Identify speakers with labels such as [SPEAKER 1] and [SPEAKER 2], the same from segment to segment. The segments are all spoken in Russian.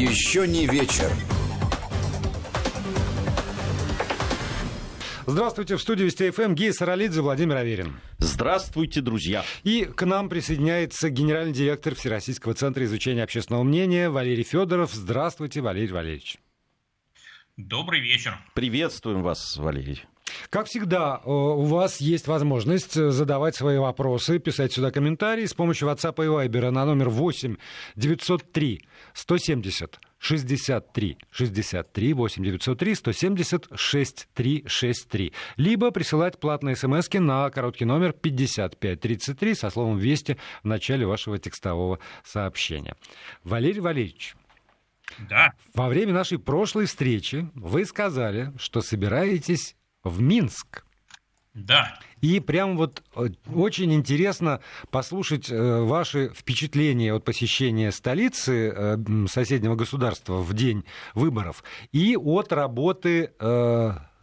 [SPEAKER 1] Еще не вечер.
[SPEAKER 2] Здравствуйте, в студии Вести ФМ Гея Саралидзе, Владимир Аверин.
[SPEAKER 3] Здравствуйте, друзья.
[SPEAKER 2] И к нам присоединяется генеральный директор Всероссийского центра изучения общественного мнения Валерий Федоров. Здравствуйте, Валерий Валерьевич.
[SPEAKER 4] Добрый вечер.
[SPEAKER 3] Приветствуем вас, Валерий.
[SPEAKER 2] Как всегда, э, у вас есть возможность э, задавать свои вопросы, писать сюда комментарии с помощью WhatsApp и Viber на номер 8 903 170 63 63 8 903 170 63 63. Либо присылать платные смс на короткий номер 5533 со словом «Вести» в начале вашего текстового сообщения. Валерий Валерьевич,
[SPEAKER 4] да.
[SPEAKER 2] Во время нашей прошлой встречи вы сказали, что собираетесь в Минск.
[SPEAKER 4] Да.
[SPEAKER 2] И прям вот э, очень интересно послушать э, ваши впечатления от посещения столицы э, соседнего государства в день выборов и от работы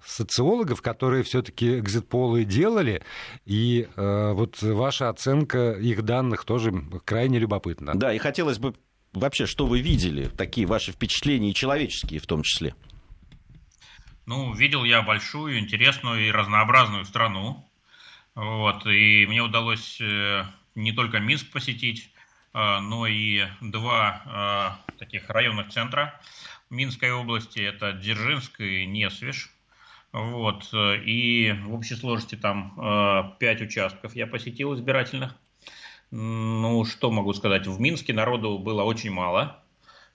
[SPEAKER 2] социологов, которые все-таки экзит-полы делали, и э, вот ваша оценка их данных тоже крайне любопытна.
[SPEAKER 3] Да, и хотелось бы вообще, что вы видели, такие ваши впечатления, и человеческие в том числе?
[SPEAKER 4] Ну, видел я большую, интересную и разнообразную страну. Вот, и мне удалось э, не только Минск посетить, э, но и два э, таких районных центра Минской области. Это Дзержинск и Несвеж. Вот, и в общей сложности там пять участков я посетил избирательных. Ну, что могу сказать, в Минске народу было очень мало.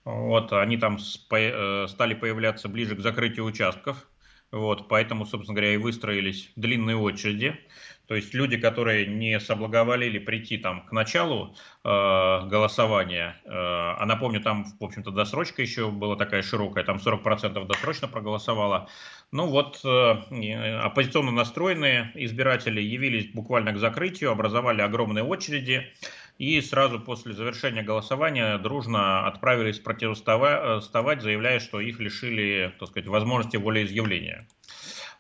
[SPEAKER 4] Вот, они там э, стали появляться ближе к закрытию участков. Вот, поэтому, собственно говоря, и выстроились длинные очереди. То есть люди, которые не соблаговолили прийти там к началу э, голосования, э, а напомню, там, в общем-то, досрочка еще была такая широкая, там 40% досрочно проголосовало. Ну вот, э, оппозиционно настроенные избиратели явились буквально к закрытию, образовали огромные очереди и сразу после завершения голосования дружно отправились противоставать, заявляя, что их лишили, так сказать, возможности волеизъявления.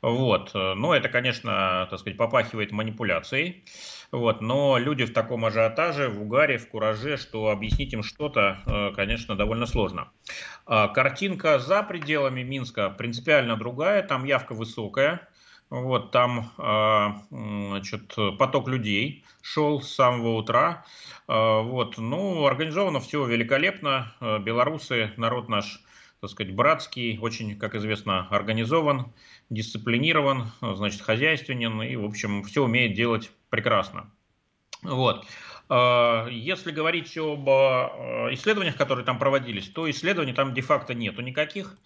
[SPEAKER 4] Вот. Но это, конечно, так сказать, попахивает манипуляцией. Вот. Но люди в таком ажиотаже, в угаре, в кураже, что объяснить им что-то, э, конечно, довольно сложно. А картинка за пределами Минска принципиально другая, там явка высокая. Вот там а, значит, поток людей шел с самого утра. А, вот, ну, организовано все великолепно. Белорусы, народ наш, так сказать, братский, очень, как известно, организован дисциплинирован, значит, хозяйственен и, в общем, все умеет делать прекрасно. Вот. А, если говорить об а, исследованиях, которые там проводились, то исследований там де-факто нету никаких.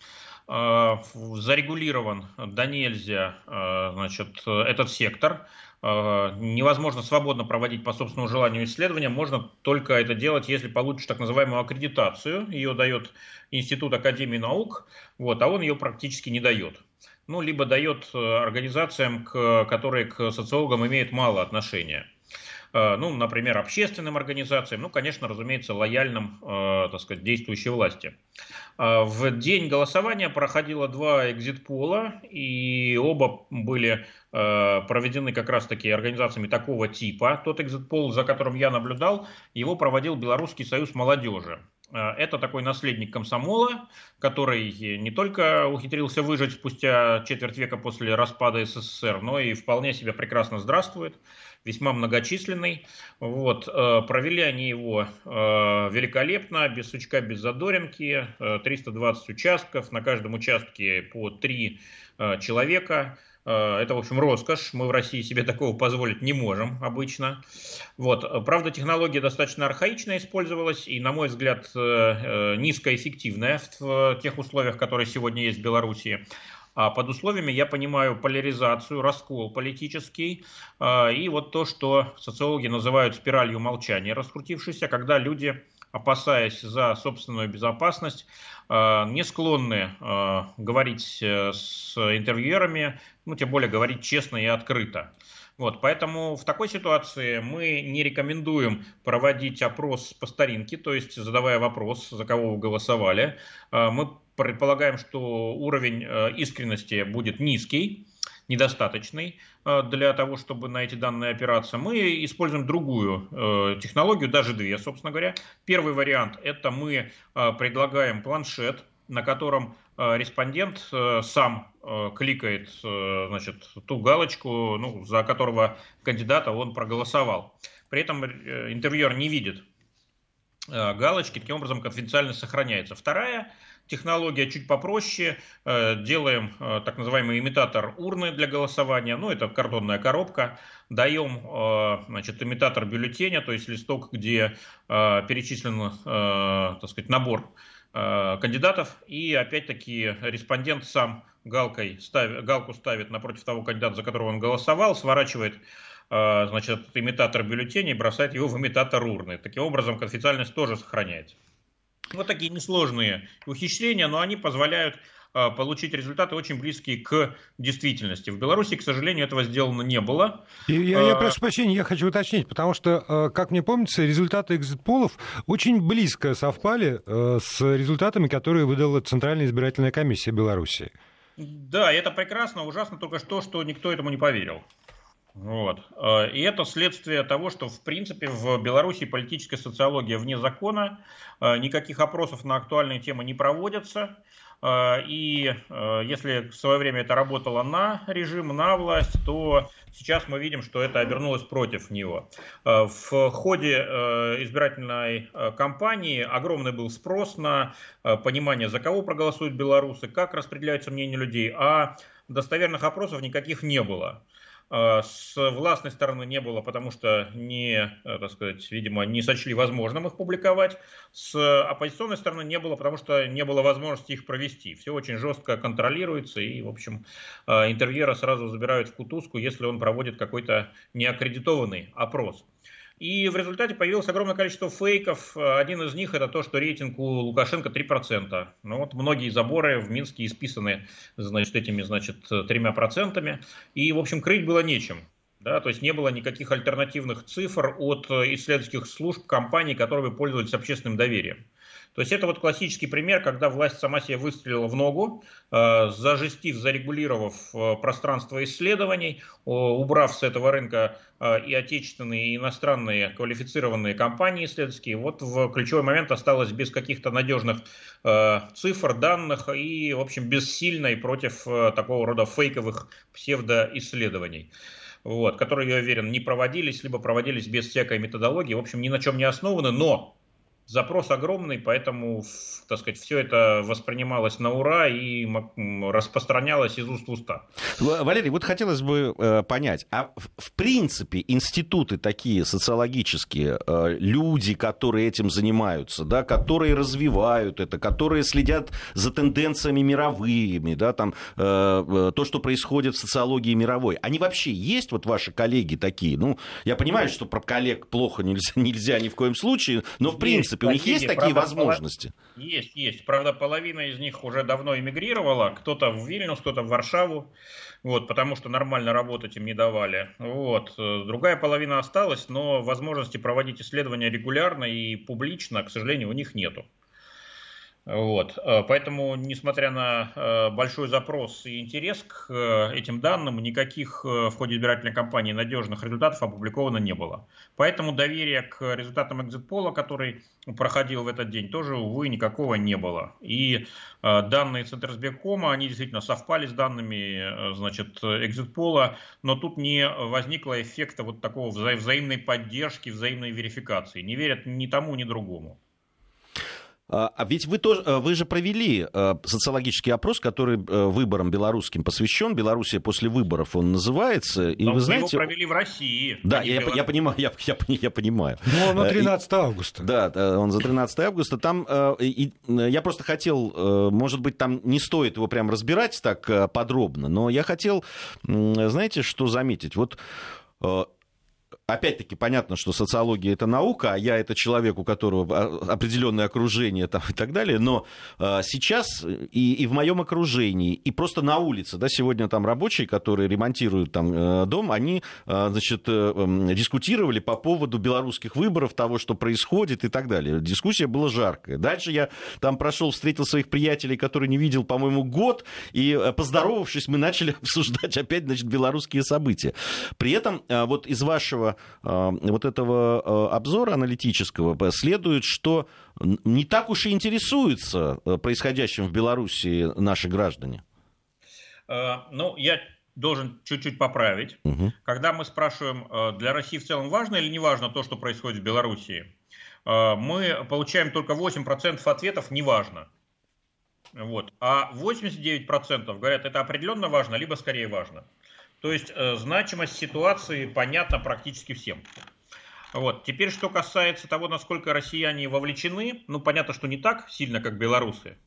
[SPEAKER 4] А, зарегулирован до нельзя значит, этот сектор. Невозможно свободно проводить по собственному желанию исследования. Можно только это делать, если получишь так называемую аккредитацию. Ее дает Институт Академии наук, вот, а он ее практически не дает ну, либо дает э, организациям, которые к социологам имеют мало отношения. Э, ну, например, общественным организациям, ну, конечно, разумеется, лояльным, э, так сказать, действующей власти. В день голосования проходило два экзит-пола, и оба были проведены как раз-таки организациями такого типа. Тот экзит-пол, за которым я наблюдал, его проводил Белорусский союз молодежи. Э, это такой наследник комсомола, который не только ухитрился выжить спустя четверть века после распада СССР, но и вполне себя прекрасно здравствует, весьма многочисленный. Вот. Э, провели они его э, великолепно, без сучка, без задоринки, 320 участков, на каждом участке по три человека. Э, это, в общем, роскошь. Мы в России себе такого позволить не можем обычно. Вот. Правда, технология достаточно архаичная использовалась и, на мой взгляд, э, э, низкоэффективная в тех условиях, которые сегодня есть в Беларуси. А под условиями я понимаю поляризацию, раскол политический и вот то, что социологи называют спиралью молчания, раскрутившейся, когда люди опасаясь за собственную безопасность, не склонны э, говорить э, с интервьюерами, ну, тем более говорить честно и открыто. Вот, поэтому в такой ситуации мы не рекомендуем проводить опрос по старинке, то есть задавая вопрос, за кого вы голосовали. Мы предполагаем, что уровень искренности будет низкий, недостаточный для того, чтобы на эти данные опираться. Мы используем другую технологию, даже две, собственно говоря. Первый вариант – это мы предлагаем планшет, на котором респондент сам кликает значит, ту галочку, ну, за которого кандидата он проголосовал. При этом интервьюер не видит галочки, таким образом конфиденциальность сохраняется. Вторая технология чуть попроще. Э, делаем э, так называемый имитатор урны для голосования. Ну, это картонная коробка. Даем э, значит, имитатор бюллетеня, то есть листок, где перечислен так сказать, набор кандидатов. И опять-таки респондент сам галкой ставит, галку ставит напротив того кандидата, за которого он голосовал, сворачивает значит, имитатор бюллетеня и бросает его в имитатор урны. Таким образом, конфиденциальность тоже сохраняется. Вот такие несложные ухищрения, но они позволяют а, получить результаты очень близкие к действительности. В Беларуси, к сожалению, этого сделано не было.
[SPEAKER 2] Я, я а, прошу прощения, я хочу уточнить, потому что, а, как мне помнится, результаты экзит-полов очень близко совпали с результатами, которые выдала Центральная избирательная комиссия Беларуси.
[SPEAKER 4] Да, это прекрасно, ужасно только что, что никто этому не поверил. Вот. Э, и это следствие того, что, в принципе, в Беларуси политическая социология вне закона, э, никаких опросов на актуальные темы не проводятся. Э, и если в свое время это работало на режим, на власть, то сейчас мы видим, что это обернулось против него. В ходе избирательной кампании огромный был спрос на понимание, за кого проголосуют белорусы, как распределяются мнения людей, а достоверных опросов никаких не было. А, с властной стороны не было, потому что не, э, так сказать, видимо, не сочли возможным их публиковать. С оппозиционной стороны не было, потому что не было возможности их провести. Все очень жестко контролируется, и, в общем, а, интервьюера сразу забирают в кутузку, если он проводит какой-то неаккредитованный опрос. И в результате появилось огромное количество фейков. Один из них это то, что рейтинг у Лукашенко 3%. Ну вот многие заборы в Минске исписаны значит, этими значит, тремя процентами. И, в общем, крыть было нечем. Да, то есть не было никаких альтернативных цифр от исследовательских служб компаний, которые пользовались общественным доверием. То есть это вот классический пример, когда власть сама себе выстрелила в ногу, э, зажестив, зарегулировав э, пространство исследований, убрав с этого рынка э, и отечественные, и иностранные квалифицированные компании исследовательские, вот в ключевой момент осталось без каких-то надежных цифр, данных и, в общем, бессильной против такого рода фейковых псевдоисследований. Вот, которые, я уверен, не проводились, либо проводились без всякой методологии, в общем, ни на чем не основаны, но Запрос огромный, поэтому, так сказать, все это воспринималось на ура и распространялось из уст в уста.
[SPEAKER 3] Валерий, вот хотелось бы э, понять, а в принципе институты такие социологические, э, люди, которые этим занимаются, да, которые развивают это, которые следят за тенденциями мировыми, да, там, э, то, что происходит в социологии мировой, они вообще есть, вот ваши коллеги такие? Ну, я понимаю, что про коллег плохо нельзя, нельзя ни в коем случае, но в принципе принципе, у них есть такие правда, возможности?
[SPEAKER 4] Есть, есть. Правда, половина из них уже давно эмигрировала. Кто-то в Вильнюс, кто-то в Варшаву. Вот, потому что нормально работать им не давали. Вот. Другая половина осталась, но возможности проводить исследования регулярно и публично, к сожалению, у них нету. Вот. Э, поэтому, несмотря на э, большой запрос и интерес к э, этим данным, никаких в ходе избирательной кампании надежных результатов опубликовано не было. Поэтому доверия к результатам экзитпола, который проходил в этот день, тоже, увы, никакого не было. И данные Центрсбегкома, они действительно совпали с данными значит, экзитпола, но тут не возникло эффекта вот такого вза взаимной поддержки, взаимной верификации. Не верят ни тому, ни другому.
[SPEAKER 3] А, а ведь вы, тоже, э, вы же провели э, социологический опрос, который э, выборам белорусским посвящен. Белоруссия после выборов он называется.
[SPEAKER 4] И Но вы знаете... его провели в России.
[SPEAKER 3] Да, я, я, понимаю, я, я, я понимаю.
[SPEAKER 2] Ну, он на 13 августа.
[SPEAKER 3] Да, он за 13 августа. Там, и, я просто хотел, может быть, там не стоит его прям разбирать так подробно, но я хотел, знаете, что заметить? Вот опять-таки понятно, что социология это наука, а я это человек, у которого определенное окружение там, и так далее, но э, сейчас и, и в моем окружении, и просто на улице, да, сегодня там рабочие, которые ремонтируют там э, дом, они, э, значит, э, дискутировали по поводу белорусских выборов, того, что происходит и так далее. Дискуссия была жаркая. Дальше я там прошел, встретил своих приятелей, которые не видел, по-моему, год, и поздоровавшись, мы начали обсуждать опять, значит, белорусские события. При этом вот из вашего Э, вот этого э, обзора аналитического следует, что не так уж и интересуются э, происходящим в Беларуси наши граждане.
[SPEAKER 4] Ну, я должен чуть-чуть поправить. Угу. Когда мы спрашиваем, для России в целом важно или не важно то, что происходит в Беларуси, мы получаем только 8% ответов «неважно». Вот. А 89% говорят, это определенно важно, либо скорее важно. То есть э, значимость ситуации понятна практически всем. Вот. Теперь, что касается того, насколько россияне вовлечены, ну, понятно, что не так сильно, как белорусы.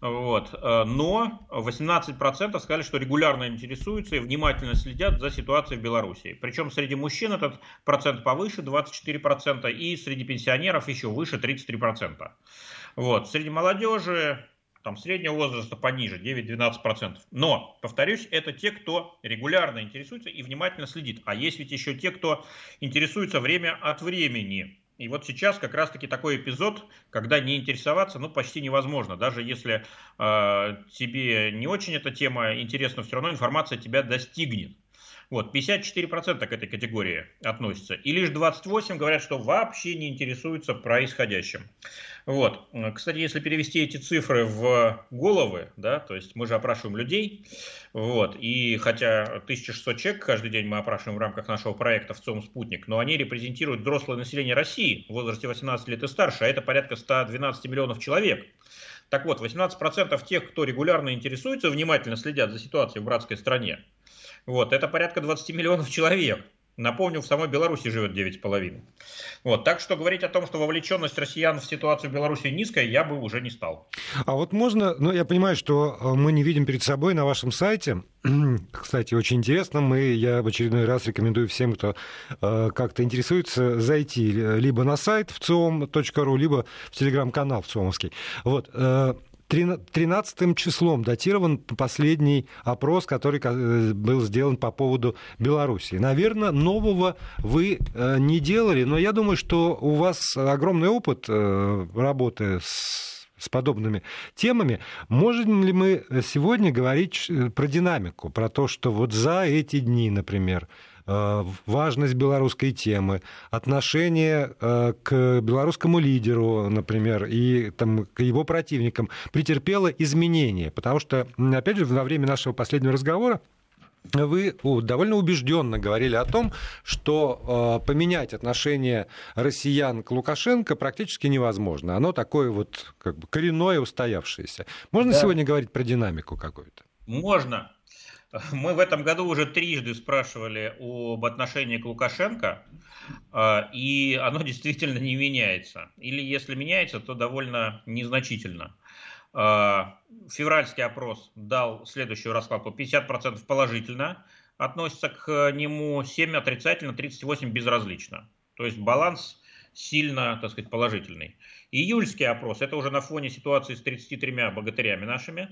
[SPEAKER 4] Вот. Э, но 18% сказали, что регулярно интересуются и внимательно следят за ситуацией в Беларуси. Причем среди мужчин этот процент повыше, 24%, и среди пенсионеров еще выше, 33%. Вот. Среди молодежи там среднего возраста пониже, 9-12%. Но, повторюсь, это те, кто регулярно интересуется и внимательно следит. А есть ведь еще те, кто интересуется время от времени. И вот сейчас как раз-таки такой эпизод, когда не интересоваться, ну, почти невозможно. Даже если э, тебе не очень эта тема интересна, все равно информация тебя достигнет. Вот, 54% к этой категории относятся. И лишь 28% говорят, что вообще не интересуются происходящим. Вот. Кстати, если перевести эти цифры в головы, да, то есть мы же опрашиваем людей, вот, и хотя 1600 человек каждый день мы опрашиваем в рамках нашего проекта в ЦОМ «Спутник», но они репрезентируют взрослое население России в возрасте 18 лет и старше, а это порядка 112 миллионов человек. Так вот, 18% тех, кто регулярно интересуется, внимательно следят за ситуацией в братской стране, вот, это порядка 20 миллионов человек. Напомню, в самой Беларуси живет 9,5. Вот, так что говорить о том, что вовлеченность россиян в ситуацию в Беларуси низкая, я бы уже не стал.
[SPEAKER 2] А вот можно, ну я понимаю, что э, мы не видим перед собой на вашем сайте, кстати, очень интересно, мы, я в очередной раз рекомендую всем, кто э, как-то интересуется, зайти либо на сайт в циом.ру, либо в телеграм-канал в циомовский. Вот, э, 13 числом датирован последний опрос, который э, был сделан по поводу Беларуси. Наверное, нового вы э, не делали, но я думаю, что у вас огромный опыт э, работы с с подобными темами. Можем ли мы сегодня говорить про динамику, про то, что вот за эти дни, например, важность белорусской темы, отношение э, к белорусскому лидеру, например, и там, к его противникам претерпело изменения. Потому что, опять же, во время нашего последнего разговора вы довольно убежденно говорили о том, что э, поменять отношение россиян к Лукашенко практически невозможно. Оно такое вот как бы коренное, устоявшееся. Можно да. сегодня говорить про динамику какую-то?
[SPEAKER 4] Можно. Мы в этом году уже трижды спрашивали об отношении к Лукашенко, а, и оно действительно не меняется. Или если меняется, то довольно незначительно. А, февральский опрос дал следующую раскладку. 50% положительно относятся к нему, 7 отрицательно, 38 безразлично. То есть баланс сильно, так сказать, положительный. Июльский опрос, это уже на фоне ситуации с 33 богатырями нашими,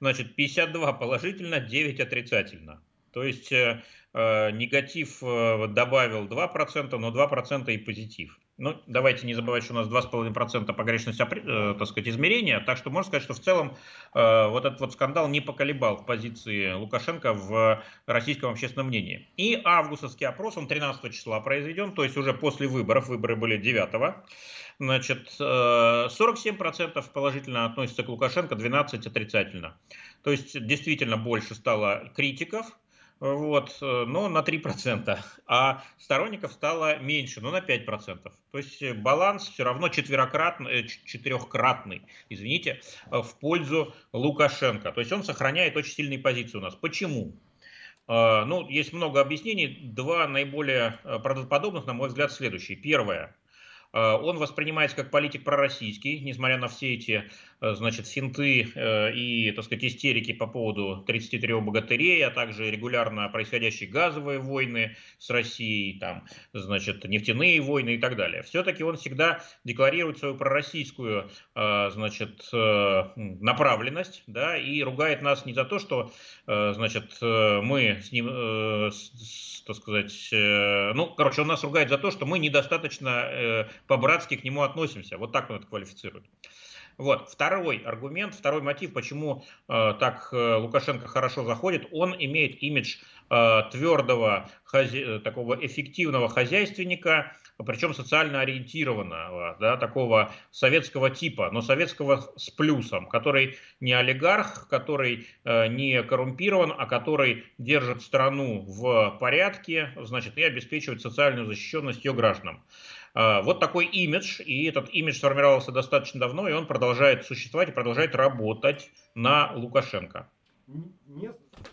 [SPEAKER 4] значит, 52 положительно, 9 отрицательно. То есть э, э негатив э, добавил 2%, но 2% и позитив. Ну, давайте не забывать, что у нас 2,5% погрешность э, так сказать, измерения, так что можно сказать, что в целом э, вот этот вот скандал не поколебал позиции Лукашенко в российском общественном мнении. И августовский опрос, он 13 числа произведен, то есть уже после выборов, выборы были 9 Значит, 47% э, положительно относятся к Лукашенко, 12% отрицательно. То есть действительно больше стало критиков, вот, э, но на 3%, а сторонников стало меньше, но на 5%. То есть э, баланс все равно четверократный, э, четырехкратный, извините, в пользу Лукашенко. То есть он сохраняет очень сильные позиции у нас. Почему? Ну, есть много объяснений. Два наиболее правдоподобных, на мой взгляд, следующие. Первое. Он воспринимается как политик пророссийский, несмотря на все эти значит, финты э, и, так сказать, истерики по поводу 33 богатырей, а также регулярно происходящие газовые войны с Россией, там, значит, нефтяные войны и так далее. Все-таки он всегда декларирует свою пророссийскую, значит, направленность, да, и ругает нас не за то, что, значит, мы с ним, так сказать, ну, короче, он нас ругает за то, что мы недостаточно по-братски к нему относимся. Вот так он это квалифицирует. Вот. Второй аргумент, второй мотив, почему э, так э, Лукашенко хорошо заходит, он имеет имидж э, твердого, хази... такого эффективного хозяйственника, причем социально ориентированного, да, такого советского типа, но советского с плюсом, который не олигарх, который э, не коррумпирован, а который держит страну в порядке, значит, и обеспечивает социальную защищенность ее гражданам. А, вот такой имидж, и этот имидж сформировался достаточно давно, и он продолжает существовать и продолжает работать на Лукашенко.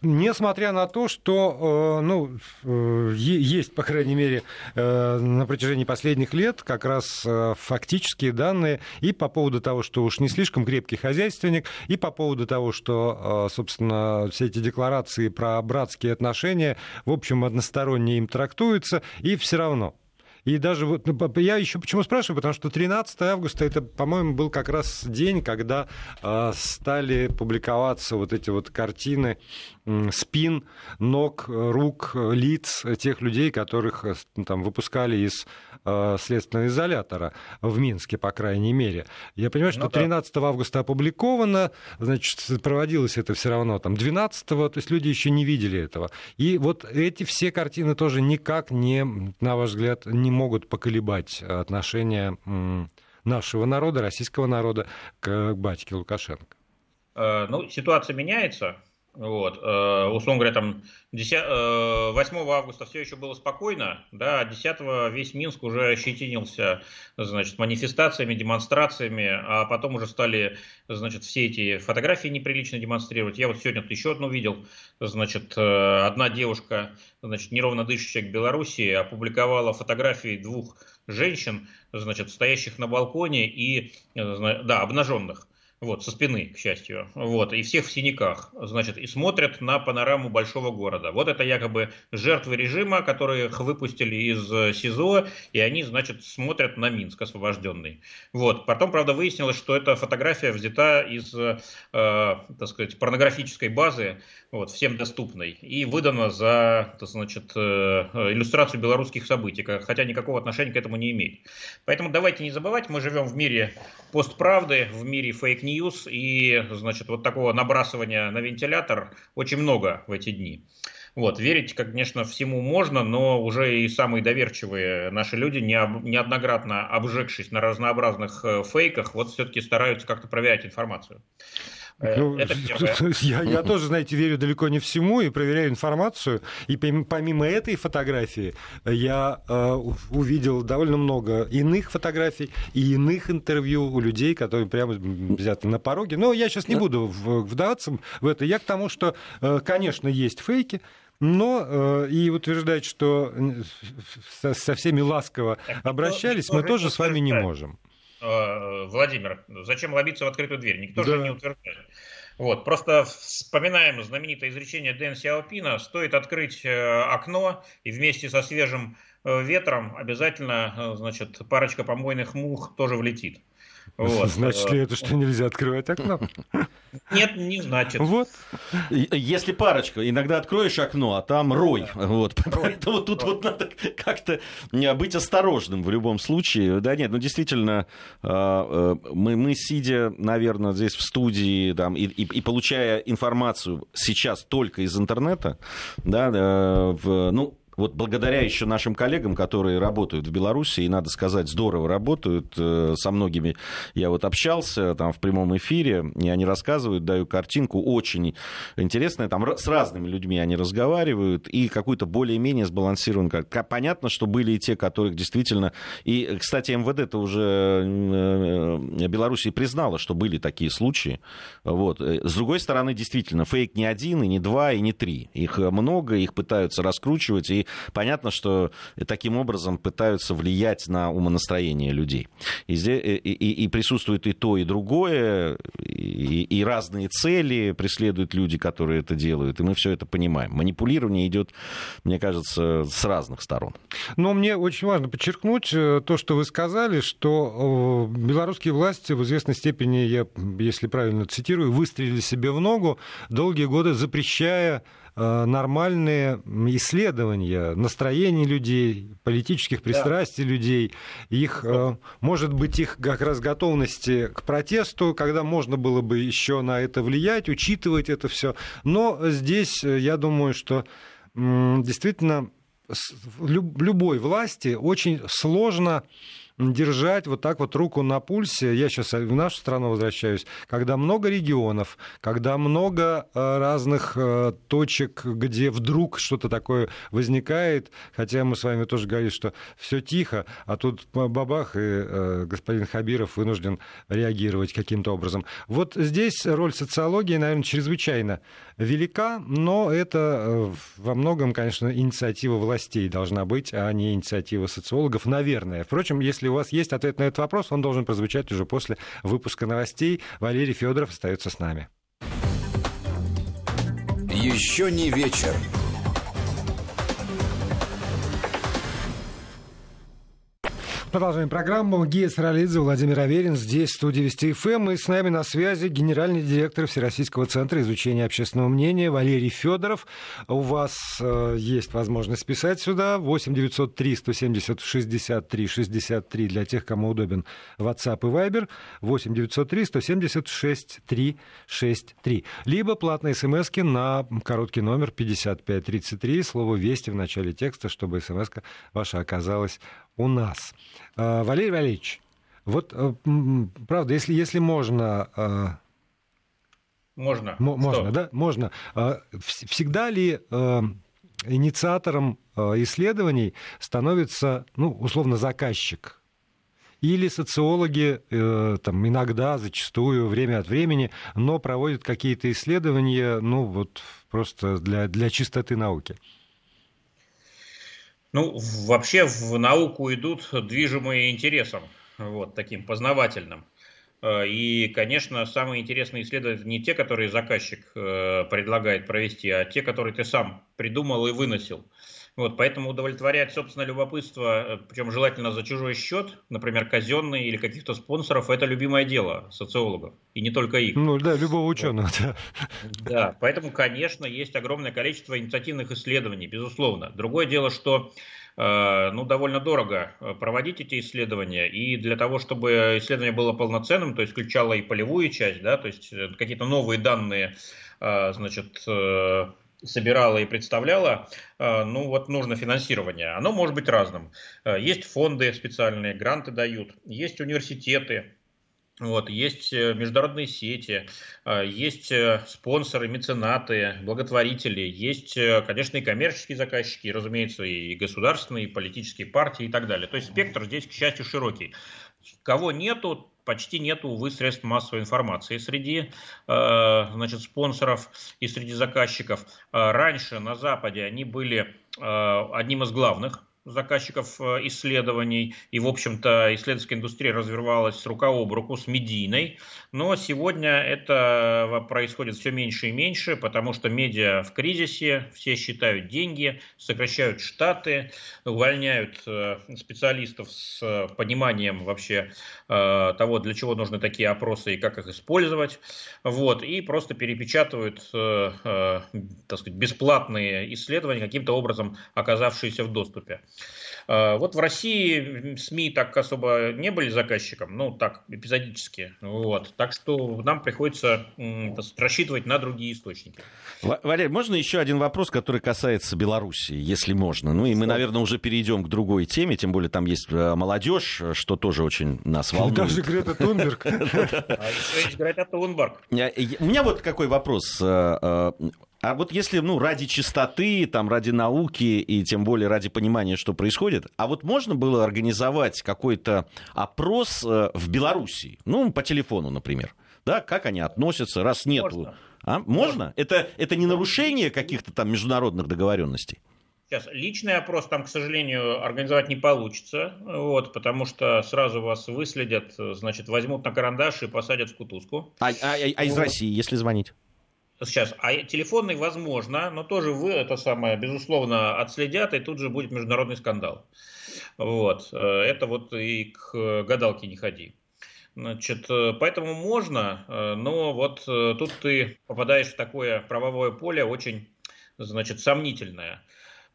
[SPEAKER 2] Несмотря на то, что э, ну, э, есть, по крайней мере, э, на протяжении последних лет как раз фактические данные и по поводу того, что уж не слишком крепкий хозяйственник, и по поводу того, что, собственно, все эти декларации про братские отношения, в общем, односторонне им трактуются, и все равно и даже вот ну, я еще почему спрашиваю, потому что 13 августа это, по-моему, был как раз день, когда э, стали публиковаться вот эти вот картины спин, ног, рук, лиц тех людей, которых э, там выпускали из э, следственного изолятора в Минске, по крайней мере. Я понимаю, что ну, да. 13 августа опубликовано, значит, проводилось это все равно там 12 то есть люди еще не видели этого. И вот эти все картины тоже никак не, на ваш взгляд, не могут поколебать отношение нашего народа, российского народа к батьке Лукашенко.
[SPEAKER 4] Э, ну, ситуация меняется. Вот, э, условно говоря, там 10, 8 э, августа все еще было спокойно, да, а 10 весь Минск уже ощетинился, значит, манифестациями, демонстрациями, а потом уже стали, значит, все эти фотографии неприлично демонстрировать. Я вот сегодня еще одну видел, значит, э, одна девушка, значит, неровно дышащая к Белоруссии, опубликовала фотографии двух женщин, значит, стоящих на балконе и, да, обнаженных вот, со спины, к счастью, вот, и всех в синяках, значит, и смотрят на панораму большого города. Вот это якобы жертвы режима, которых выпустили из э, СИЗО, и они, значит, смотрят на Минск освобожденный. Вот, потом, правда, выяснилось, что эта фотография взята из, э, так сказать, порнографической базы, вот, всем доступной, и выдана за, значит, э, иллюстрацию белорусских событий, хотя никакого отношения к этому не имеет. Поэтому давайте не забывать, мы живем в мире постправды, в мире фейк ньюс и, значит, вот такого набрасывания на вентилятор очень много в эти дни. Вот, верить, конечно, всему можно, но уже и самые доверчивые наши люди, неоднократно обжегшись на разнообразных э, фейках, вот все-таки стараются как-то проверять информацию.
[SPEAKER 2] Э, ну, я, я тоже, знаете, верю далеко не всему и проверяю информацию. И помимо этой фотографии я э, увидел довольно много иных фотографий и иных интервью у людей, которые прямо взяты на пороге. Но я сейчас не буду вдаваться в это. Я к тому, что, э, конечно, есть фейки, но э, и утверждать, что со, со всеми ласково обращались, мы тоже с вами не можем.
[SPEAKER 4] Э, Владимир, зачем лобиться в открытую дверь? Никто да. же не утверждает. Вот, просто вспоминаем знаменитое изречение Дэн Сяопина, стоит открыть э, окно и вместе со свежим э, ветром обязательно, значит, парочка помойных мух тоже влетит.
[SPEAKER 2] Вот. Значит ли это, что нельзя открывать окно?
[SPEAKER 4] Нет, не значит.
[SPEAKER 3] Вот. Если парочка, иногда откроешь окно, а там рой. Да. Вот. Рой. Поэтому тут рой. вот надо как-то быть осторожным в любом случае. Да нет, ну действительно, а, а, мы, мы сидя, наверное, здесь в студии там, и, и, и получая информацию сейчас только из интернета, да, в, ну, вот благодаря еще нашим коллегам, которые работают в Беларуси, и, надо сказать, здорово работают, э, со многими я вот общался там в прямом эфире, и они рассказывают, даю картинку очень интересная, там с разными людьми они разговаривают, и какую-то более-менее сбалансированную. Понятно, что были и те, которых действительно... И, кстати, МВД-то уже э, Белоруссии признала, что были такие случаи. Вот. С другой стороны, действительно, фейк не один, и не два, и не три. Их много, их пытаются раскручивать, и понятно, что таким образом пытаются влиять на умонастроение людей. И, здесь, и, и, и присутствует и то, и другое, и, и разные цели преследуют люди, которые это делают, и мы все это понимаем. Манипулирование идет, мне кажется, с разных сторон.
[SPEAKER 2] Но мне очень важно подчеркнуть э, то, что вы сказали, что э, белорусские власти в известной степени, я, если правильно цитирую, выстрелили себе в ногу, долгие годы запрещая Э, нормальные исследования настроений людей, политических пристрастий да. людей, их, э, может быть, их как раз готовности к протесту, когда можно было бы еще на это влиять, учитывать это все. Но здесь, э, я думаю, что действительно любой власти очень сложно держать вот так вот руку на пульсе, я сейчас в нашу страну возвращаюсь, когда много регионов, когда много э, разных э, точек, где вдруг что-то такое возникает, хотя мы с вами тоже говорили, что все тихо, а тут бабах, и э, господин Хабиров вынужден реагировать каким-то образом. Вот здесь роль социологии, наверное, чрезвычайно велика, но это во многом, конечно, инициатива властей должна быть, а не инициатива социологов, наверное. Впрочем, если если у вас есть ответ на этот вопрос, он должен прозвучать уже после выпуска новостей. Валерий Федоров остается с нами.
[SPEAKER 1] Еще не вечер.
[SPEAKER 2] Продолжаем программу. Гия Саралидзе, Владимир Аверин. Здесь, в студии Вести ФМ. И с нами на связи генеральный директор Всероссийского центра изучения общественного мнения Валерий Федоров. У вас э, есть возможность писать сюда. 8 903 170 63 63 для тех, кому удобен WhatsApp и Viber. 8 903 170 63 63. Либо платные смс на короткий номер 5533. Слово «Вести» в начале текста, чтобы смс ваша оказалась у нас. А, Валерий Валерьевич, вот э, правда, если, если можно...
[SPEAKER 4] А, можно.
[SPEAKER 2] можно, да? Можно. А, всегда ли э, инициатором э, исследований становится, ну, условно, заказчик? Или социологи там, иногда, зачастую, время от времени, но проводят какие-то исследования, ну, вот просто для, для чистоты науки?
[SPEAKER 4] Ну, вообще в науку идут движимые интересом, вот, таким познавательным. Э, и, конечно, самые интересные исследования не те, которые заказчик э, предлагает провести, а те, которые ты сам придумал и выносил. Вот, поэтому удовлетворять, собственно, любопытство, э, причем желательно за чужой счет, например, казенный или каких-то спонсоров, это любимое дело социологов, и не только их.
[SPEAKER 2] Ну да, любого ученого,
[SPEAKER 4] да. Да, поэтому, конечно, есть огромное количество инициативных исследований, безусловно. Другое дело, что э, ну, довольно дорого э, проводить эти исследования. И для того, чтобы исследование было полноценным, то есть включало и полевую часть, да, то есть какие-то новые данные, значит, собирала и представляла, э, ну вот нужно финансирование. Оно может быть разным. Э, есть фонды специальные, гранты дают, есть университеты, вот, есть э, международные сети, есть спонсоры, меценаты, благотворители, есть, конечно, и коммерческие заказчики, разумеется, и государственные, и политические партии и так далее. То есть спектр здесь, к счастью, широкий. Кого нету, почти нет, увы, средств массовой информации среди э, значит, спонсоров и среди заказчиков. Э, раньше на Западе они были э, одним из главных заказчиков исследований, и, в общем-то, исследовательская индустрия развивалась рука об руку с медийной, но сегодня это происходит все меньше и меньше, потому что медиа в кризисе, все считают деньги, сокращают штаты, увольняют специалистов с пониманием вообще Э, того, для чего нужны такие опросы и как их использовать, вот, и просто перепечатывают, э, э, так сказать, бесплатные исследования, каким-то образом оказавшиеся в доступе. Вот в России СМИ так особо не были заказчиком, ну так, эпизодически. Вот. Так что нам приходится рассчитывать на другие источники.
[SPEAKER 3] Валерий, можно еще один вопрос, который касается Беларуси, если можно? Ну и мы, наверное, уже перейдем к другой теме, тем более там есть молодежь, что тоже очень нас волнует.
[SPEAKER 2] Даже Грета Тунберг.
[SPEAKER 3] А Грета Тунберг. У меня вот какой вопрос. А вот если, ну, ради чистоты, там, ради науки и тем более ради понимания, что происходит, а вот можно было организовать какой-то опрос э, в Белоруссии, ну, по телефону, например, да, как они относятся, раз нету... Можно. А? Можно? Можно. Это, это не нарушение каких-то там международных договоренностей?
[SPEAKER 4] Сейчас, личный опрос там, к сожалению, организовать не получится, вот, потому что сразу вас выследят, значит, возьмут на карандаш и посадят в кутузку.
[SPEAKER 3] А, а, а из России, если звонить?
[SPEAKER 4] Сейчас, а телефонный возможно, но тоже вы это самое, безусловно, отследят, и тут же будет международный скандал. Вот. Э, это вот и к гадалке не ходи. Значит, э, поэтому можно, э, но вот тут ты попадаешь в такое правовое поле очень, значит, сомнительное.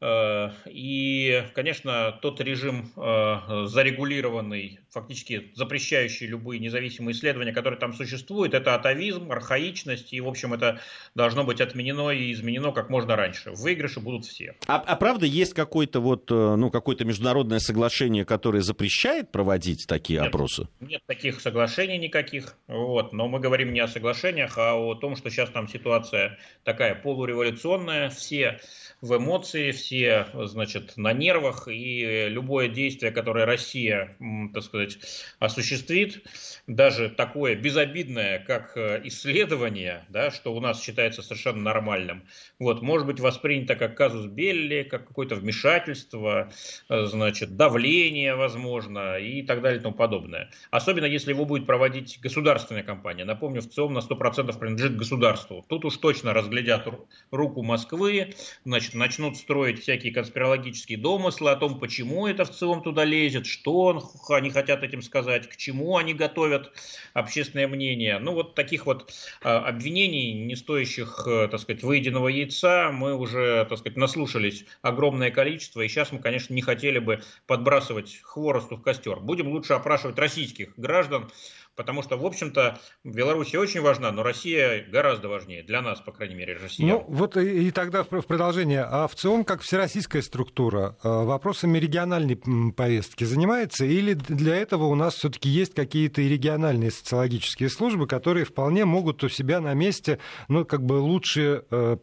[SPEAKER 4] Э, и, конечно, тот режим э, зарегулированный, фактически запрещающий любые независимые исследования, которые там существуют, это атовизм, архаичность, и, в общем, это должно быть отменено и изменено как можно раньше. Выигрыши будут все.
[SPEAKER 3] А, а правда есть какое-то вот, э, ну, какое-то международное соглашение, которое запрещает проводить такие
[SPEAKER 4] нет,
[SPEAKER 3] опросы?
[SPEAKER 4] Нет таких соглашений никаких, вот, но мы говорим не о соглашениях, а о том, что сейчас там ситуация такая полуреволюционная, все в эмоции, все, значит, на нервах, и любое действие, которое Россия, так сказать, осуществит, даже такое безобидное, как э, исследование, да, что у нас считается совершенно нормальным, вот, может быть воспринято как казус Белли, как какое-то вмешательство, э, значит, давление, возможно, и так далее и тому подобное. Особенно, если его будет проводить государственная компания. Напомню, в ЦИОМ на 100% принадлежит государству. Тут уж точно разглядят руку Москвы, значит, начнут строить всякие конспирологические домыслы о том, почему это в целом туда лезет, что они хотят этим сказать, к чему они готовят общественное мнение. Ну, вот таких вот а, обвинений, не стоящих, э, так сказать, выеденного яйца, мы уже, так сказать, наслушались огромное количество, и сейчас мы, конечно, не хотели бы подбрасывать хворосту в костер. Будем лучше опрашивать российских граждан, потому что, в общем-то, Беларусь очень важна, но Россия гораздо важнее, для нас, по крайней мере, Россия.
[SPEAKER 2] Ну, вот и, и тогда в продолжение. А в целом, как всероссийская структура, э, вопросами региональной повестки занимается, или для этого у нас все-таки есть какие-то и региональные социологические службы, которые вполне могут у себя на месте, ну, как бы лучше э,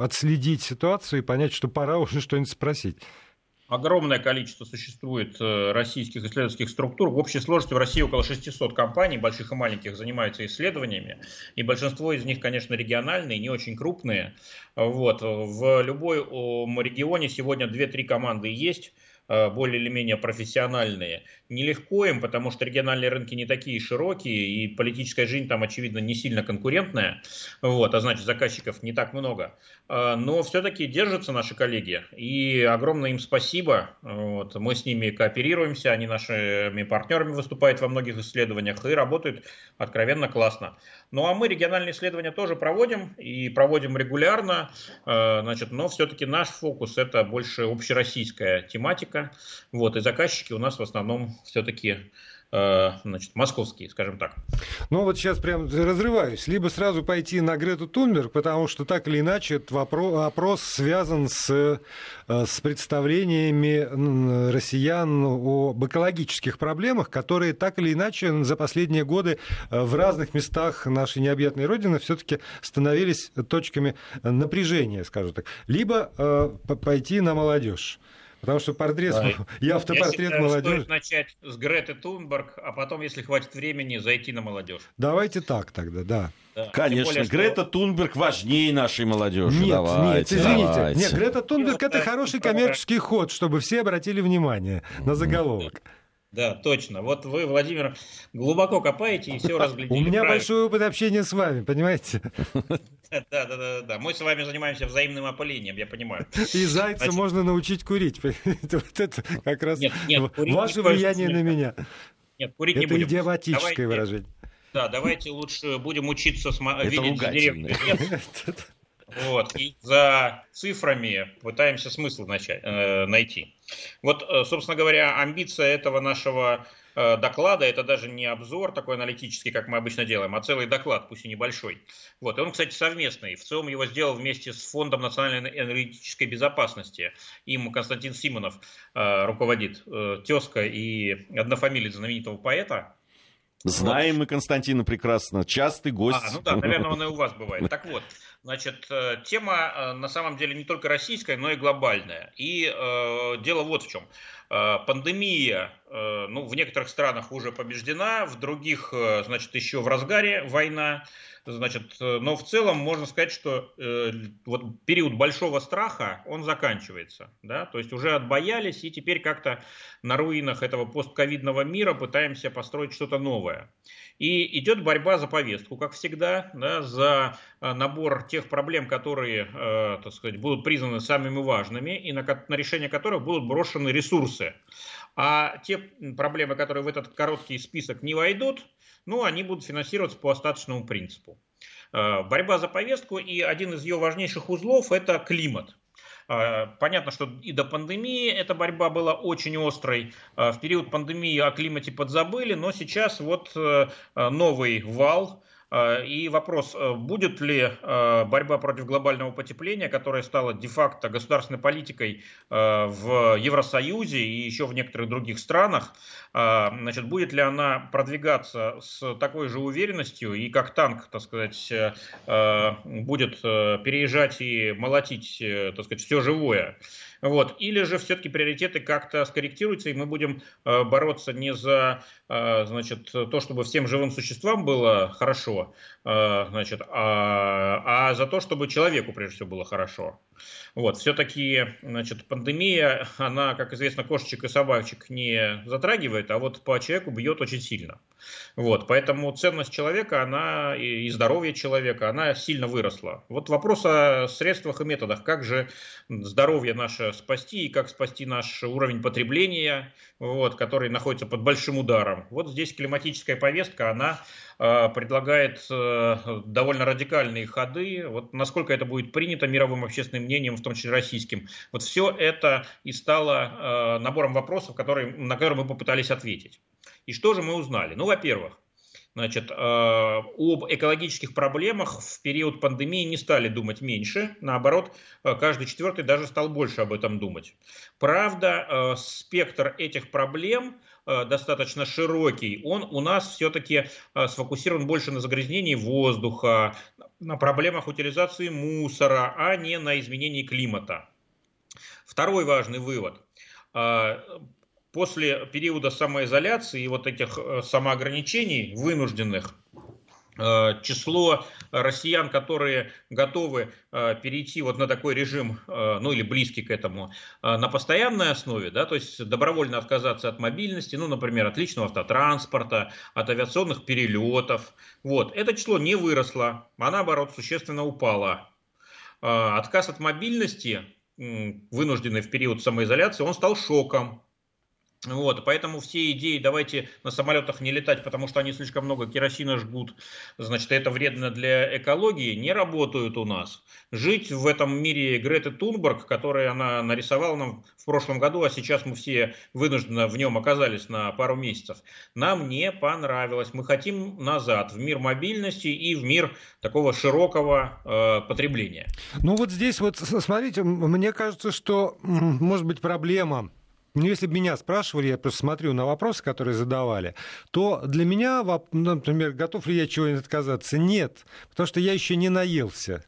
[SPEAKER 2] отследить ситуацию и понять, что пора уже что-нибудь спросить?
[SPEAKER 4] Огромное количество существует э, российских исследовательских структур. В общей сложности в России около 600 компаний, больших и маленьких, занимаются исследованиями. И большинство из них, конечно, региональные, не очень крупные. Вот. В любом регионе сегодня 2-3 команды есть Э, более или менее профессиональные. Нелегко им, потому что региональные рынки не такие широкие, и политическая жизнь там, очевидно, не сильно конкурентная, вот, а значит, заказчиков не так много. Э, но все-таки держатся наши коллеги, и огромное им спасибо. Вот, мы с ними кооперируемся, они нашими партнерами выступают во многих исследованиях и работают откровенно классно. Ну а мы региональные исследования тоже проводим и проводим регулярно, э, значит, но все-таки наш фокус это больше общероссийская тематика, вот, и заказчики у нас в основном все-таки Э, значит, московские, скажем так.
[SPEAKER 2] Ну вот сейчас прям разрываюсь. Либо сразу пойти на Грету Тунберг, потому что так или иначе этот вопрос, опрос связан с, э, с представлениями россиян об экологических проблемах, которые так или иначе за последние годы э, в разных местах нашей необъятной Родины все-таки становились точками напряжения, скажем так. Либо пойти на молодежь. Потому что портрет, да. я автопортрет я считаю, молодежи. Стоит
[SPEAKER 4] начать с Греты Тунберг, а потом, если хватит времени, зайти на молодежь.
[SPEAKER 2] Давайте так тогда, да.
[SPEAKER 3] Да. Конечно, более, Грета что... Тунберг важнее нашей молодежи.
[SPEAKER 2] Нет,
[SPEAKER 3] давайте,
[SPEAKER 2] нет, извините. Давайте. Нет, Грета Тунберг это хороший коммерческий ход, чтобы все обратили внимание на заголовок.
[SPEAKER 4] Да, точно. Вот вы, Владимир, глубоко копаете и все разглядели.
[SPEAKER 2] У меня большой опыт общения с вами, понимаете?
[SPEAKER 4] Да, да, да, да. Мы с вами занимаемся взаимным опылением, я понимаю.
[SPEAKER 2] И зайца Значит... можно научить курить. Вот это как раз нет, нет, ваше влияние на меня.
[SPEAKER 4] Нет, курить
[SPEAKER 2] это
[SPEAKER 4] не будем.
[SPEAKER 2] идиоматическое давайте, выражение.
[SPEAKER 4] Да, давайте лучше будем учиться см... видеть деревья. Вот, и за цифрами пытаемся смысл начать, э, найти. Вот, э, собственно говоря, амбиция этого нашего доклада, это даже не обзор такой аналитический, как мы обычно делаем, а целый доклад, пусть и небольшой. Вот, и он, кстати, совместный. В целом его сделал вместе с Фондом национальной энергетической безопасности. Им Константин Симонов э, руководит, э, тезка и однофамилец знаменитого поэта.
[SPEAKER 3] Знаем вот. мы Константина прекрасно, частый гость.
[SPEAKER 4] А, ну да, наверное, он и у вас бывает. Так вот, Значит, э, тема э, на самом деле не только российская, но и глобальная. И э, дело вот в чем. Э, пандемия, э, ну, в некоторых странах уже побеждена, в других, значит, еще в разгаре война. Значит, но в целом можно сказать, что э, вот период большого страха, он заканчивается. Да? То есть уже отбоялись, и теперь как-то на руинах этого постковидного мира пытаемся построить что-то новое. И идет борьба за повестку, как всегда, да, за э, набор тех проблем, которые, э, так сказать, будут признаны самыми важными, и на, на решение которых будут брошены ресурсы. А те проблемы, которые в этот короткий список не войдут, ну, они будут финансироваться по остаточному принципу. Э, борьба за повестку и один из ее важнейших узлов – это климат. Э, понятно, что и до пандемии эта борьба была очень острой. Э, в период пандемии о климате подзабыли, но сейчас вот новый вал Э, и вопрос, э, будет ли э, борьба против глобального потепления, которая стала де-факто государственной политикой в Евросоюзе и еще в некоторых других странах, значит, будет ли она продвигаться с такой же уверенностью и как танк, так сказать, будет переезжать и молотить, так сказать, все живое. Вот. Или же все-таки приоритеты как-то скорректируются, и мы будем э, бороться не за э, значит, то, чтобы всем живым существам было хорошо, э, значит, а, а за то, чтобы человеку, прежде всего, было хорошо. Вот. Все-таки значит, пандемия, она, как известно, кошечек и собачек не затрагивает, а вот по человеку бьет очень сильно. Вот. Поэтому ценность человека, она и здоровье человека, она сильно выросла. Вот вопрос о средствах и методах. Как же здоровье наше спасти и как спасти наш уровень потребления, вот, который находится под большим ударом. Вот здесь климатическая повестка, она э, предлагает э, довольно радикальные ходы. Вот насколько это будет принято мировым общественным мнением, в том числе российским. Вот все это и стало э, набором вопросов, которые, на которые мы попытались ответить. И что же мы узнали? Ну, во-первых, Значит, э, об экологических проблемах в период пандемии не стали думать меньше, наоборот, э, каждый четвертый даже стал больше об этом думать. Правда, э, спектр этих проблем достаточно широкий, он у нас все-таки сфокусирован больше на загрязнении воздуха, на проблемах утилизации мусора, а не на изменении климата. Второй важный вывод после периода самоизоляции и вот этих э, самоограничений вынужденных, э, число россиян, которые готовы э, перейти вот на такой режим, ну или близкий к этому, на постоянной основе, да, то есть добровольно отказаться от мобильности, ну, например, от личного автотранспорта, от авиационных перелетов, вот, это число не выросло, а наоборот существенно упало. Отказ от мобильности, вынужденный в период самоизоляции, он стал шоком вот, поэтому все идеи, давайте на самолетах не летать, потому что они слишком много керосина жгут, значит, это вредно для экологии, не работают у нас. Жить в этом мире Греты Тунберг, которую она нарисовала нам в прошлом году, а сейчас мы все вынужденно в нем оказались на пару месяцев, нам не понравилось. Мы хотим назад, в мир мобильности и в мир такого широкого э, потребления.
[SPEAKER 2] Ну вот здесь вот, смотрите, мне кажется, что может быть проблема ну, если бы меня спрашивали, я просто смотрю на вопросы, которые задавали, то для меня, например, готов ли я чего-нибудь отказаться? Нет, потому что я еще не наелся.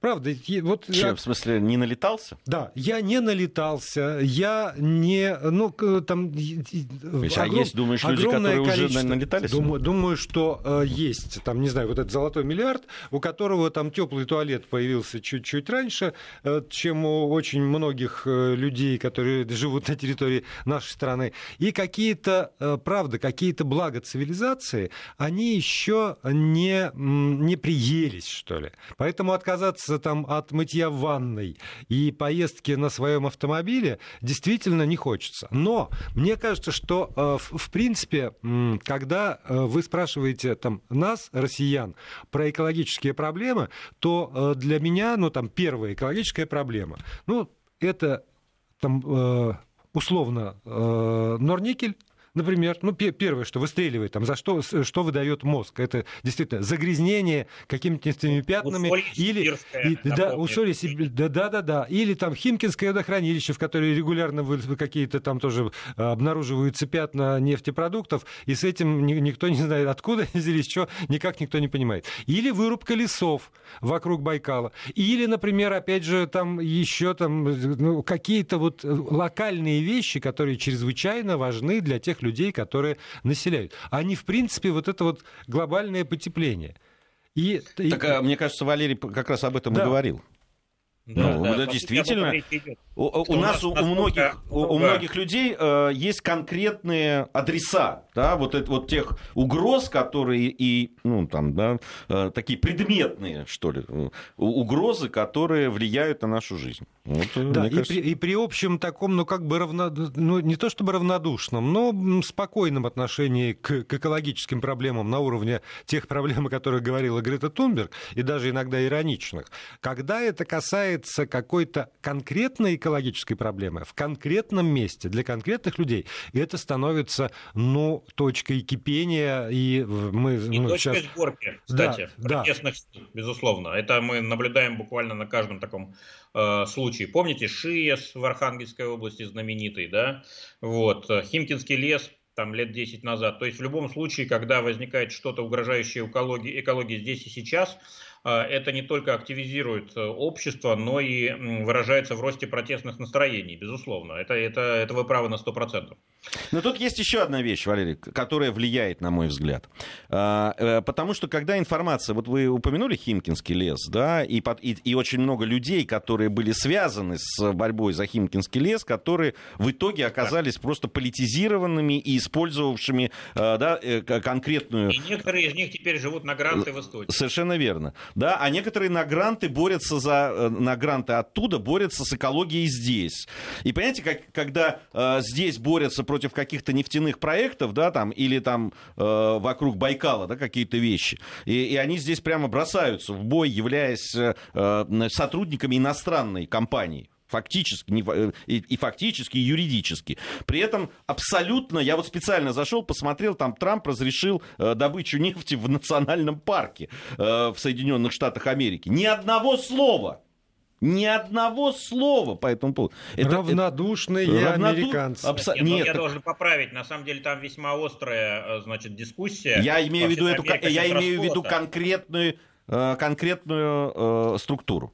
[SPEAKER 2] Правда,
[SPEAKER 3] вот Чем, я... в смысле, не налетался?
[SPEAKER 2] Да, я не налетался, я не, ну, там...
[SPEAKER 3] Есть, огром... А есть, думаешь, люди, которые количество... уже налетались?
[SPEAKER 2] Думаю, думаю что э, есть, там, не знаю, вот этот золотой миллиард, у которого там теплый туалет появился чуть-чуть раньше, э, чем у очень многих э, людей, которые живут на территории нашей страны. И какие-то, э, правда, какие-то блага цивилизации, они еще не, не приелись, что ли. Поэтому отказаться там от мытья в ванной и поездки на своем автомобиле действительно не хочется. Но мне кажется, что э, в принципе, когда э, вы спрашиваете там нас, россиян, про экологические проблемы, то э, для меня, ну там первая экологическая проблема, ну это там условно Норникель, Например, ну, первое, что выстреливает, там, за что, что выдает мозг, это действительно загрязнение какими-то пятнами. или, и, да, усолье, да, да, да, да. Или там Химкинское водохранилище, в которое регулярно какие-то там тоже а, обнаруживаются пятна нефтепродуктов, и с этим никто не знает, откуда взялись, что, никак никто не понимает. Или вырубка лесов вокруг Байкала. Или, например, опять же, там еще там ну, какие-то вот локальные вещи, которые чрезвычайно важны для тех людей, которые населяют. Они, в принципе, вот это вот глобальное потепление.
[SPEAKER 3] И, так, и... А, мне кажется, Валерий как раз об этом да. и говорил. Да, ну, да, да действительно. У, у, нас, у, многих, у, у многих людей э, есть конкретные адреса, да, вот, это, вот тех угроз, которые и, ну, там, да, э, такие предметные, что ли, э, угрозы, которые влияют на нашу жизнь.
[SPEAKER 2] Вот, э, да, и, кажется... при, и при общем таком, ну, как бы равно, ну, не то чтобы равнодушном, но спокойном отношении к, к экологическим проблемам на уровне тех проблем, о которых говорила Грета Тунберг, и даже иногда ироничных, когда это касается какой-то конкретной экологической проблемы в конкретном месте для конкретных людей, это становится, ну, точкой кипения, и мы...
[SPEAKER 4] И
[SPEAKER 2] ну,
[SPEAKER 4] сейчас... сборки, кстати, да, протестных да. безусловно. Это мы наблюдаем буквально на каждом таком э, случае. Помните, ШИЭС в Архангельской области знаменитый, да? Вот, Химкинский лес там лет 10 назад. То есть в любом случае, когда возникает что-то угрожающее экологии, экологии здесь и сейчас, это не только активизирует э, общество, но и выражается в росте протестных настроений, безусловно. Это, это, это вы правы на 100%.
[SPEAKER 3] Но тут есть еще одна вещь, Валерий, которая влияет, на мой взгляд. А, э, потому что когда информация, вот вы упомянули Химкинский лес, да, и, и, и очень много людей, которые были связаны с борьбой за Химкинский лес, которые в итоге оказались да. просто политизированными и использовавшими э, да, конкретную...
[SPEAKER 4] И некоторые из них теперь живут на гранты в Эстонии.
[SPEAKER 3] Совершенно верно да, а некоторые на гранты борются за, э, на гранты оттуда борются с экологией здесь. И понимаете, как, когда э, здесь борются против каких-то нефтяных проектов, да, там, или там э, вокруг Байкала, да, какие-то вещи, и, и они здесь прямо бросаются в бой, являясь э, э сотрудниками иностранной компании фактически, не, э, и, и фактически, и юридически. При этом абсолютно, я вот специально зашел, посмотрел, там Трамп разрешил э, добычу нефти в национальном парке э, в Соединенных Штатах Америки. Ни одного слова. Ни одного слова по этому поводу.
[SPEAKER 2] Это, Равнодушные это, американцы.
[SPEAKER 4] Абсо... Нет, Нет, я это... должен поправить. На самом деле там весьма острая э, значит, дискуссия.
[SPEAKER 3] Я имею в виду, эту, я имею в виду конкретную, э, конкретную э, структуру.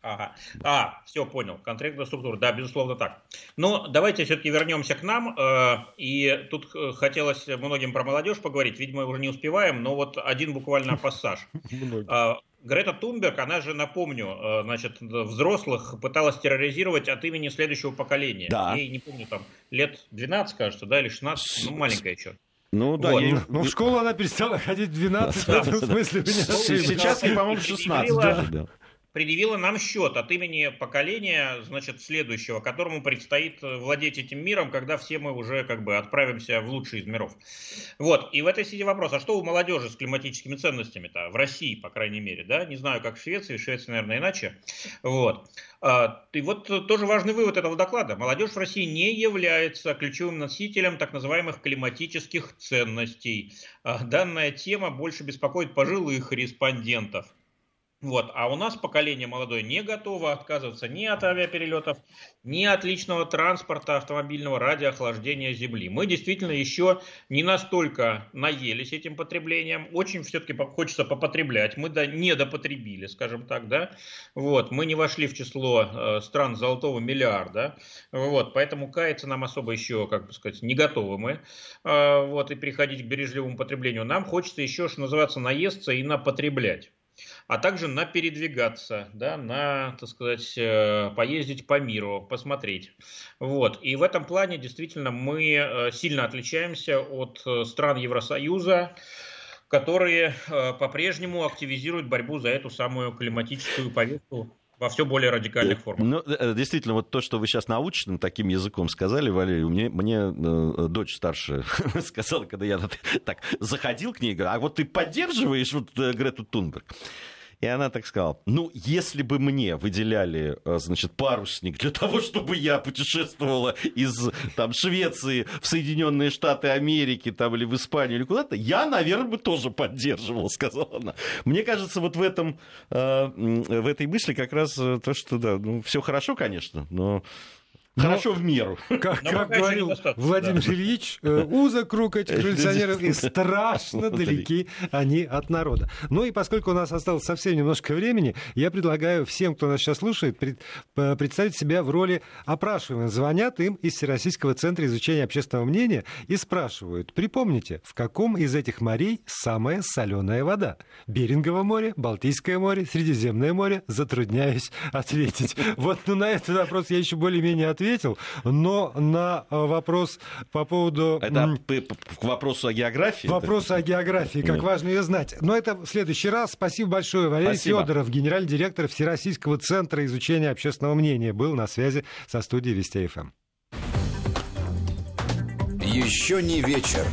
[SPEAKER 4] Ага. А, все, понял. Контрактная структура. Да, безусловно так. Но давайте все-таки вернемся к нам. Э, и тут хотелось многим про молодежь поговорить. Видимо, уже не успеваем, но вот один буквально пассаж. Грета Тунберг, она же, напомню, э, значит, взрослых пыталась терроризировать от имени следующего поколения. Да. Ей, не помню, там, лет 12, кажется, да, или 16, ну, маленькая еще.
[SPEAKER 2] Ну да, вот. ей... ну, в школу она перестала ходить в 12, в этом смысле.
[SPEAKER 3] Сейчас, по-моему, 16
[SPEAKER 4] предъявила нам счет от имени поколения, значит, следующего, которому предстоит э, владеть этим миром, когда все мы уже как бы отправимся в лучший из миров. Вот, и в этой связи вопрос, а что у молодежи с климатическими ценностями-то, в России, по крайней мере, да, не знаю, как в Швеции, в Швеции, наверное, иначе, вот. А, и вот тоже важный вывод этого доклада. Молодежь в России не является ключевым носителем так называемых климатических ценностей. А, данная тема больше беспокоит пожилых респондентов. Вот. А у нас поколение молодое не готово отказываться ни от авиаперелетов, ни от личного транспорта автомобильного ради Земли. Мы действительно еще не настолько наелись этим потреблением. Очень все-таки хочется попотреблять. Мы да, не допотребили, скажем так. Да? Вот. Мы не вошли в число э, стран золотого миллиарда. Вот. Поэтому каяться нам особо еще, как бы сказать, не готовы мы. Э, вот. И переходить к бережливому потреблению. Нам хочется еще, что называется, наесться и напотреблять а также на передвигаться, да, на, так сказать, э, поездить по миру, посмотреть. Вот. И в этом плане действительно мы э, сильно отличаемся от э, стран Евросоюза, которые по-прежнему активизируют борьбу за эту самую климатическую повестку во все более радикальных формах.
[SPEAKER 3] Ну, действительно, вот то, что вы сейчас научным таким языком сказали, Валерий, мне, мне э, дочь старшая сказала, когда я так заходил к ней, говорю, а вот ты поддерживаешь вот Грету Тунберг? И она так сказала, ну, если бы мне выделяли, э, значит, парусник для того, чтобы я путешествовала из там, Швеции в Соединенные Штаты Америки там, или в Испанию или куда-то, я, наверное, бы тоже поддерживала, сказала она. Мне кажется, вот в, этом, э, в этой мысли как раз э, то, что, да, ну, все хорошо, конечно, но но, Хорошо в меру.
[SPEAKER 2] Как, как говорил Владимир да. Ильич, э, узок круг этих революционеров и страшно далеки они от народа. Ну и поскольку у нас осталось совсем немножко времени, я предлагаю всем, кто нас сейчас слушает, представить себя в роли опрашиваемых. Звонят им из Всероссийского центра изучения общественного мнения и спрашивают, припомните, в каком из этих морей самая соленая вода? Берингово море, Балтийское море, Средиземное море? Затрудняюсь ответить. Вот ну, на этот вопрос я еще более-менее ответил ответил, но на э, вопрос по поводу...
[SPEAKER 3] Это к вопросу о географии?
[SPEAKER 2] Вопросу о географии, как Нет. важно ее знать. Но это в следующий раз. Спасибо большое. Валерий Спасибо. Федоров, генеральный директор Всероссийского центра изучения общественного мнения, был на связи со студией Вести ФМ.
[SPEAKER 1] Еще не вечер.